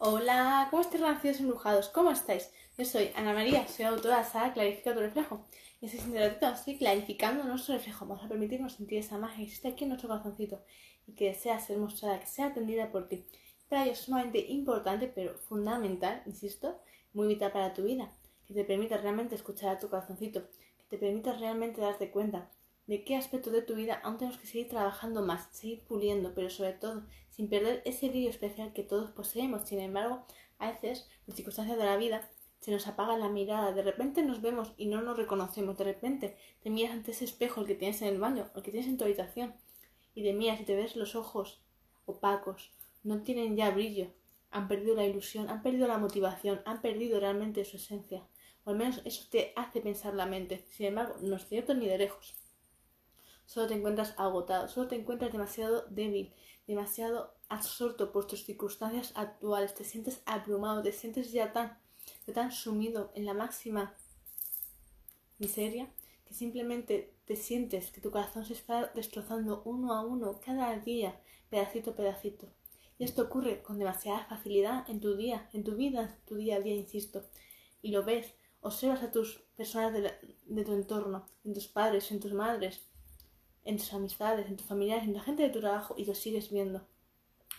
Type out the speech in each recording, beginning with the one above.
Hola, ¿cómo estáis renacidos embrujados? ¿Cómo estáis? Yo soy Ana María, soy autora de Sara Clarifica tu reflejo. Y este ratito estoy clarificando nuestro reflejo. Vamos a permitirnos sentir esa magia que existe aquí en nuestro corazoncito y que desea ser mostrada, que sea atendida por ti. Para ello es sumamente importante, pero fundamental, insisto, muy vital para tu vida, que te permita realmente escuchar a tu corazoncito, que te permita realmente darte cuenta de qué aspecto de tu vida aún tenemos que seguir trabajando más, seguir puliendo, pero sobre todo sin perder ese brillo especial que todos poseemos. Sin embargo, a veces, en circunstancias de la vida, se nos apaga la mirada, de repente nos vemos y no nos reconocemos, de repente te miras ante ese espejo el que tienes en el baño, el que tienes en tu habitación, y te miras y te ves los ojos opacos, no tienen ya brillo, han perdido la ilusión, han perdido la motivación, han perdido realmente su esencia, o al menos eso te hace pensar la mente. Sin embargo, no es cierto ni de lejos solo te encuentras agotado, solo te encuentras demasiado débil, demasiado absorto por tus circunstancias actuales, te sientes abrumado, te sientes ya tan, tan sumido en la máxima miseria que simplemente te sientes que tu corazón se está destrozando uno a uno cada día, pedacito a pedacito. Y esto ocurre con demasiada facilidad en tu día, en tu vida, tu día a día, insisto. Y lo ves, observas a tus personas de, de tu entorno, en tus padres, en tus madres, en tus amistades, en tus familiares, en la gente de tu trabajo y lo sigues viendo.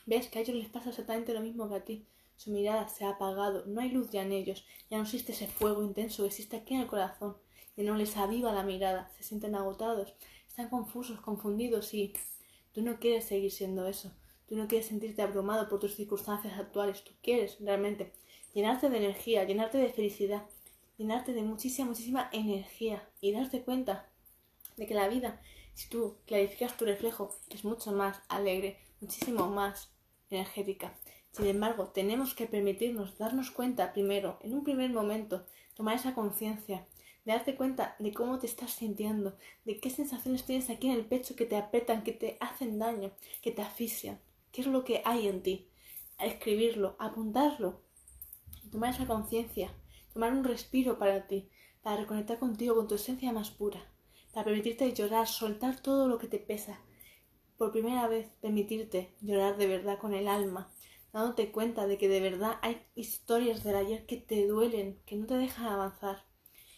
Ves que a ellos les pasa exactamente lo mismo que a ti. Su mirada se ha apagado, no hay luz ya en ellos, ya no existe ese fuego intenso que existe aquí en el corazón, y no les aviva la mirada, se sienten agotados, están confusos, confundidos y tú no quieres seguir siendo eso, tú no quieres sentirte abrumado por tus circunstancias actuales, tú quieres realmente llenarte de energía, llenarte de felicidad, llenarte de muchísima, muchísima energía y darte cuenta de que la vida si tú clarificas tu reflejo, es mucho más alegre, muchísimo más energética. Sin embargo, tenemos que permitirnos darnos cuenta primero, en un primer momento, tomar esa conciencia, darte cuenta de cómo te estás sintiendo, de qué sensaciones tienes aquí en el pecho que te apretan, que te hacen daño, que te asfixian, qué es lo que hay en ti. escribirlo, apuntarlo, tomar esa conciencia, tomar un respiro para ti, para reconectar contigo, con tu esencia más pura para permitirte llorar, soltar todo lo que te pesa. Por primera vez, permitirte llorar de verdad con el alma, dándote cuenta de que de verdad hay historias del ayer que te duelen, que no te dejan avanzar.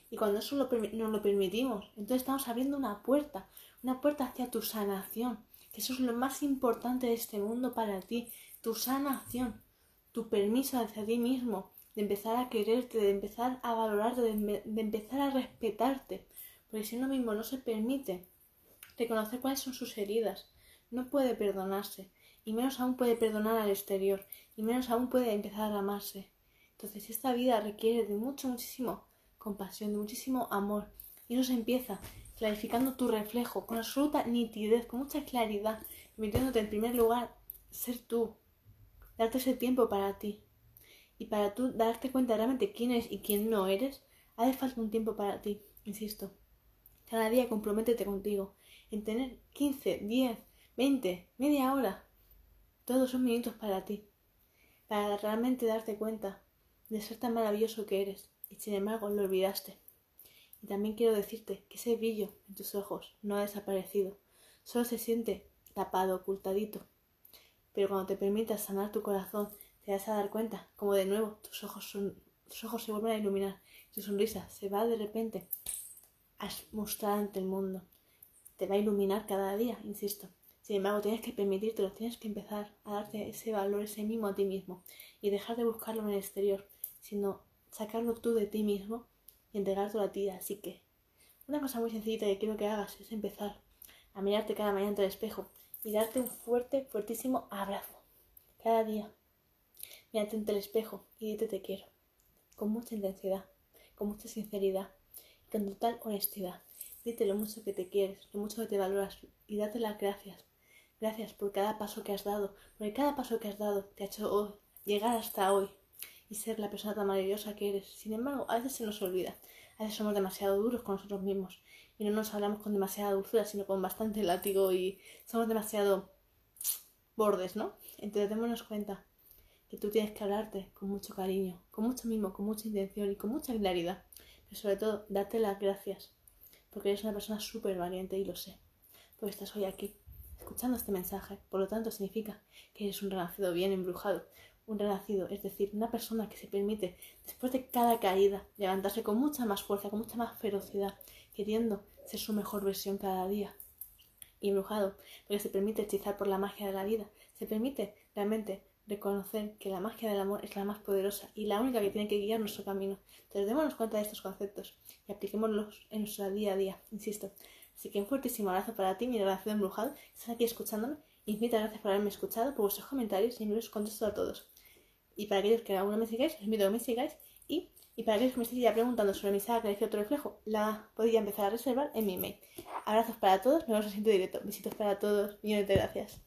Y cuando eso lo nos lo permitimos, entonces estamos abriendo una puerta, una puerta hacia tu sanación, que eso es lo más importante de este mundo para ti, tu sanación, tu permiso hacia ti mismo, de empezar a quererte, de empezar a valorarte, de empezar a respetarte, porque si uno mismo no se permite reconocer cuáles son sus heridas, no puede perdonarse, y menos aún puede perdonar al exterior, y menos aún puede empezar a amarse. Entonces esta vida requiere de mucho, muchísimo compasión, de muchísimo amor, y eso se empieza clarificando tu reflejo con absoluta nitidez, con mucha claridad, permitiéndote en primer lugar ser tú, darte ese tiempo para ti. Y para tú darte cuenta realmente quién eres y quién no eres, hace falta un tiempo para ti, insisto. Cada día comprométete contigo en tener 15, 10, 20, media hora. Todos son minutos para ti. Para realmente darte cuenta de ser tan maravilloso que eres. Y sin embargo lo olvidaste. Y también quiero decirte que ese brillo en tus ojos no ha desaparecido. Solo se siente tapado, ocultadito. Pero cuando te permitas sanar tu corazón, te vas a dar cuenta como de nuevo tus ojos, son, tus ojos se vuelven a iluminar. Tu sonrisa se va de repente mostrado ante el mundo. Te va a iluminar cada día, insisto. Sin embargo, tienes que permitírtelo, tienes que empezar a darte ese valor, ese mimo a ti mismo y dejar de buscarlo en el exterior, sino sacarlo tú de ti mismo y entregártelo a ti. Así que, una cosa muy sencilla que quiero que hagas es empezar a mirarte cada mañana ante el espejo y darte un fuerte, fuertísimo abrazo. Cada día. Mírate ante el espejo y dite te quiero. Con mucha intensidad, con mucha sinceridad con total honestidad. Dite lo mucho que te quieres, lo mucho que te valoras y date las gracias. Gracias por cada paso que has dado, porque cada paso que has dado te ha hecho llegar hasta hoy y ser la persona tan maravillosa que eres. Sin embargo, a veces se nos olvida. A veces somos demasiado duros con nosotros mismos y no nos hablamos con demasiada dulzura, sino con bastante látigo y somos demasiado bordes, ¿no? Entonces démonos cuenta que tú tienes que hablarte con mucho cariño, con mucho mimo, con mucha intención y con mucha claridad sobre todo date las gracias, porque eres una persona súper valiente y lo sé, porque estás hoy aquí escuchando este mensaje, por lo tanto significa que eres un renacido bien embrujado, un renacido, es decir, una persona que se permite, después de cada caída, levantarse con mucha más fuerza, con mucha más ferocidad, queriendo ser su mejor versión cada día. Y embrujado, porque se permite hechizar por la magia de la vida, se permite realmente reconocer que la magia del amor es la más poderosa y la única que tiene que guiar nuestro camino. Entonces démonos cuenta de estos conceptos y apliquémoslos en nuestro día a día, insisto. Así que un fuertísimo abrazo para ti, mi relación embrujado, que estás aquí escuchándome. Infinitas gracias por haberme escuchado, por vuestros comentarios y los contesto a todos. Y para aquellos que aún no me sigáis, os invito a que me sigáis. Y, y para aquellos que me estéis ya preguntando sobre mi saga que otro reflejo, la podéis empezar a reservar en mi email. Abrazos para todos, nos vemos en siguiente directo. Besitos para todos, millones de gracias.